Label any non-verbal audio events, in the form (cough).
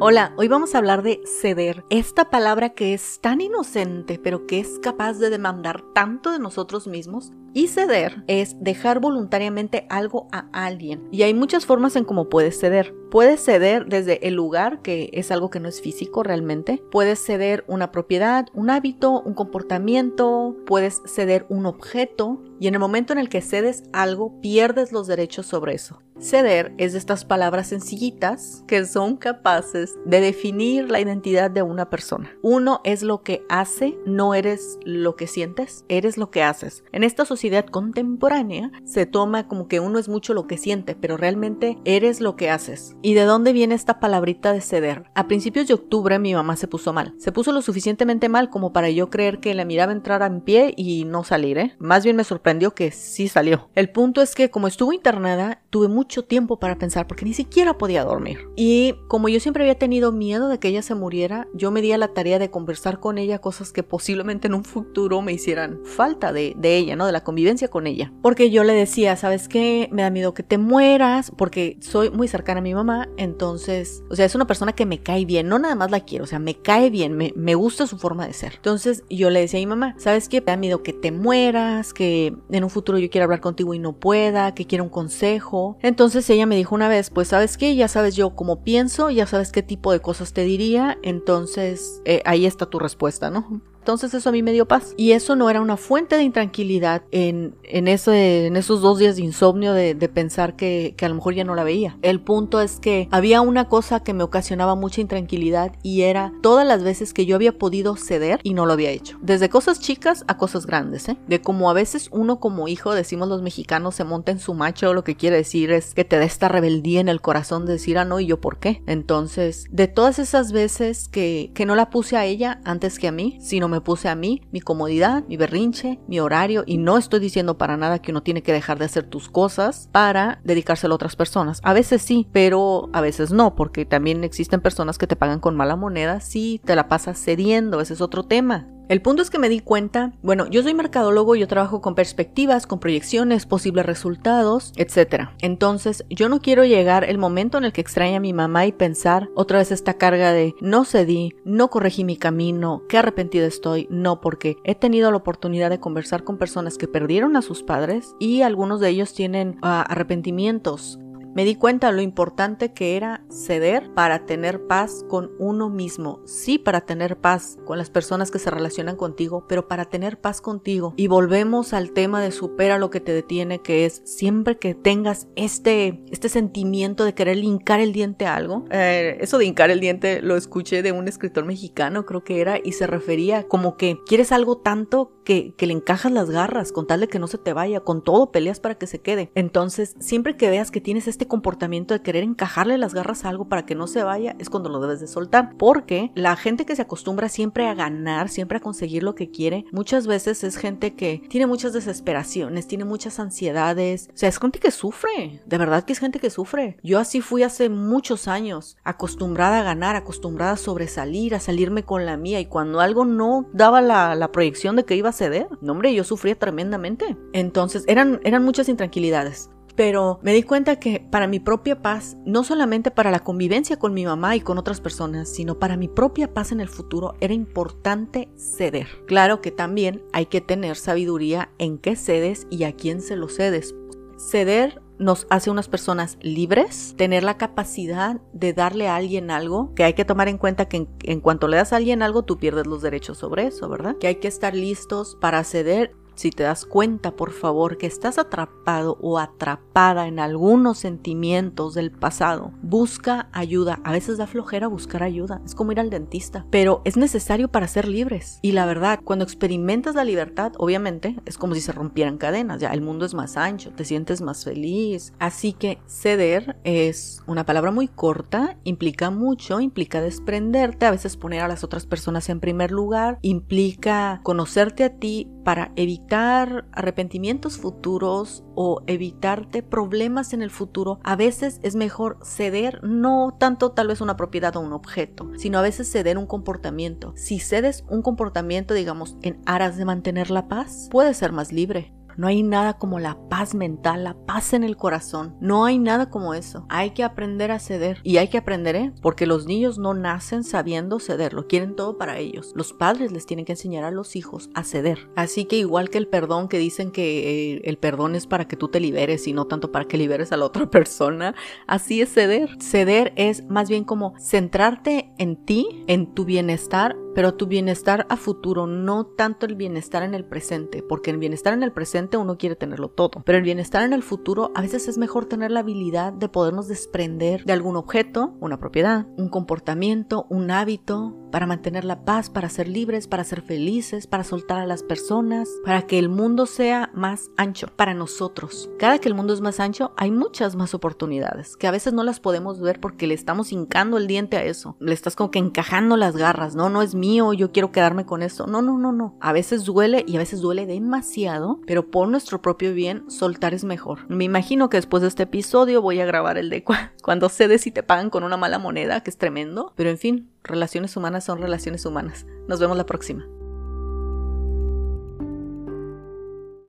Hola, hoy vamos a hablar de ceder, esta palabra que es tan inocente pero que es capaz de demandar tanto de nosotros mismos. Y ceder es dejar voluntariamente algo a alguien. Y hay muchas formas en cómo puedes ceder. Puedes ceder desde el lugar, que es algo que no es físico realmente. Puedes ceder una propiedad, un hábito, un comportamiento. Puedes ceder un objeto. Y en el momento en el que cedes algo, pierdes los derechos sobre eso. Ceder es de estas palabras sencillitas que son capaces de definir la identidad de una persona. Uno es lo que hace, no eres lo que sientes, eres lo que haces. En esta sociedad contemporánea se toma como que uno es mucho lo que siente, pero realmente eres lo que haces. ¿Y de dónde viene esta palabrita de ceder? A principios de octubre mi mamá se puso mal. Se puso lo suficientemente mal como para yo creer que la miraba entrar en pie y no salir, ¿eh? Más bien me sorprendió que sí salió. El punto es que como estuvo internada, tuve mucho tiempo para pensar porque ni siquiera podía dormir. Y como yo siempre había tenido miedo de que ella se muriera, yo me di a la tarea de conversar con ella cosas que posiblemente en un futuro me hicieran falta de, de ella, ¿no? De la convivencia con ella. Porque yo le decía, ¿sabes qué? Me da miedo que te mueras porque soy muy cercana a mi mamá. Entonces, o sea, es una persona que me cae bien. No nada más la quiero, o sea, me cae bien, me, me gusta su forma de ser. Entonces yo le decía a mi mamá, ¿sabes qué? Me da miedo que te mueras, que en un futuro yo quiera hablar contigo y no pueda, que quiera un consejo. Entonces ella me dijo una vez, pues sabes qué, ya sabes yo cómo pienso, ya sabes qué tipo de cosas te diría, entonces eh, ahí está tu respuesta, ¿no? Entonces eso a mí me dio paz. Y eso no era una fuente de intranquilidad en, en, ese, en esos dos días de insomnio de, pensar que, que, a lo mejor ya no la veía. El punto es que había una cosa que me ocasionaba mucha intranquilidad y era todas las veces que yo había podido ceder y no lo había hecho. Desde cosas chicas a cosas grandes, ¿eh? De como a veces uno como hijo, decimos los mexicanos, se monta en su macho, lo que quiere decir es que te da esta rebeldía en el corazón de decir, ah, no, y yo por qué. Entonces, de todas esas veces que, que no la puse a ella antes que a mí, sino me puse a mí, mi comodidad, mi berrinche, mi horario y no estoy diciendo para nada que uno tiene que dejar de hacer tus cosas para dedicárselo a otras personas. A veces sí, pero a veces no, porque también existen personas que te pagan con mala moneda si te la pasas cediendo, ese es otro tema. El punto es que me di cuenta, bueno, yo soy mercadólogo, yo trabajo con perspectivas, con proyecciones, posibles resultados, etc. Entonces, yo no quiero llegar el momento en el que extraña a mi mamá y pensar otra vez esta carga de no cedí, no corregí mi camino, qué arrepentida estoy. No, porque he tenido la oportunidad de conversar con personas que perdieron a sus padres y algunos de ellos tienen uh, arrepentimientos me di cuenta lo importante que era ceder para tener paz con uno mismo. Sí, para tener paz con las personas que se relacionan contigo, pero para tener paz contigo. Y volvemos al tema de supera lo que te detiene, que es siempre que tengas este, este sentimiento de querer hincar el diente a algo. Eh, eso de hincar el diente lo escuché de un escritor mexicano, creo que era, y se refería como que quieres algo tanto que, que le encajas las garras con tal de que no se te vaya, con todo peleas para que se quede. Entonces, siempre que veas que tienes este comportamiento de querer encajarle las garras a algo para que no se vaya, es cuando lo debes de soltar. Porque la gente que se acostumbra siempre a ganar, siempre a conseguir lo que quiere, muchas veces es gente que tiene muchas desesperaciones, tiene muchas ansiedades. O sea, es gente que sufre. De verdad que es gente que sufre. Yo así fui hace muchos años, acostumbrada a ganar, acostumbrada a sobresalir, a salirme con la mía. Y cuando algo no daba la, proyección de que iba a ceder, no hombre, yo sufría tremendamente. Entonces eran, eran muchas intranquilidades pero me di cuenta que para mi propia paz, no solamente para la convivencia con mi mamá y con otras personas, sino para mi propia paz en el futuro, era importante ceder. Claro que también hay que tener sabiduría en qué cedes y a quién se lo cedes. Ceder nos hace unas personas libres, tener la capacidad de darle a alguien algo, que hay que tomar en cuenta que en, cuanto le das a alguien algo, tú pierdes los derechos sobre eso, ¿verdad? Que hay que estar listos para ceder si te das cuenta, por favor, que estás atrapado o atrapada en algunos sentimientos del pasado, busca ayuda. A veces da flojera buscar ayuda. Es como ir al dentista. Pero es necesario para ser libres. Y la verdad, cuando experimentas la libertad, obviamente, es como si se rompieran cadenas. Ya el mundo es más ancho, te sientes más feliz. Así que ceder es una palabra muy corta, implica mucho, implica desprenderte, a veces poner a las otras personas en primer lugar, implica conocerte a ti para evitar arrepentimientos futuros o evitarte problemas en el futuro, a veces es mejor ceder no tanto tal vez una propiedad o un objeto, sino a veces ceder un comportamiento. Si cedes un comportamiento, digamos, en aras de mantener la paz, puedes ser más libre. No hay nada como la paz mental, la paz en el corazón. No hay nada como eso. Hay que aprender a ceder. Y hay que aprender, ¿eh? Porque los niños no nacen sabiendo ceder, lo quieren todo para ellos. Los padres les tienen que enseñar a los hijos a ceder. Así que igual que el perdón, que dicen que eh, el perdón es para que tú te liberes y no tanto para que liberes a la otra (laughs) persona, así es ceder. Ceder es más bien como centrarte en ti, en tu bienestar, pero tu bienestar a futuro, no tanto el bienestar en el presente, porque el bienestar en el presente uno quiere tenerlo todo, pero el bienestar en el futuro a veces es mejor tener la habilidad de podernos desprender de algún objeto, una propiedad, un comportamiento, un hábito, para mantener la paz, para ser libres, para ser felices, para soltar a las personas, para que el mundo sea más ancho para nosotros. Cada que el mundo es más ancho, hay muchas más oportunidades, que a veces no las podemos ver porque le estamos hincando el diente a eso. Le estás como que encajando las garras, no, no es mío, yo quiero quedarme con esto. No, no, no, no. A veces duele y a veces duele demasiado, pero por nuestro propio bien, soltar es mejor. Me imagino que después de este episodio voy a grabar el de (laughs) cuando cedes y te pagan con una mala moneda, que es tremendo, pero en fin, relaciones humanas son relaciones humanas. Nos vemos la próxima.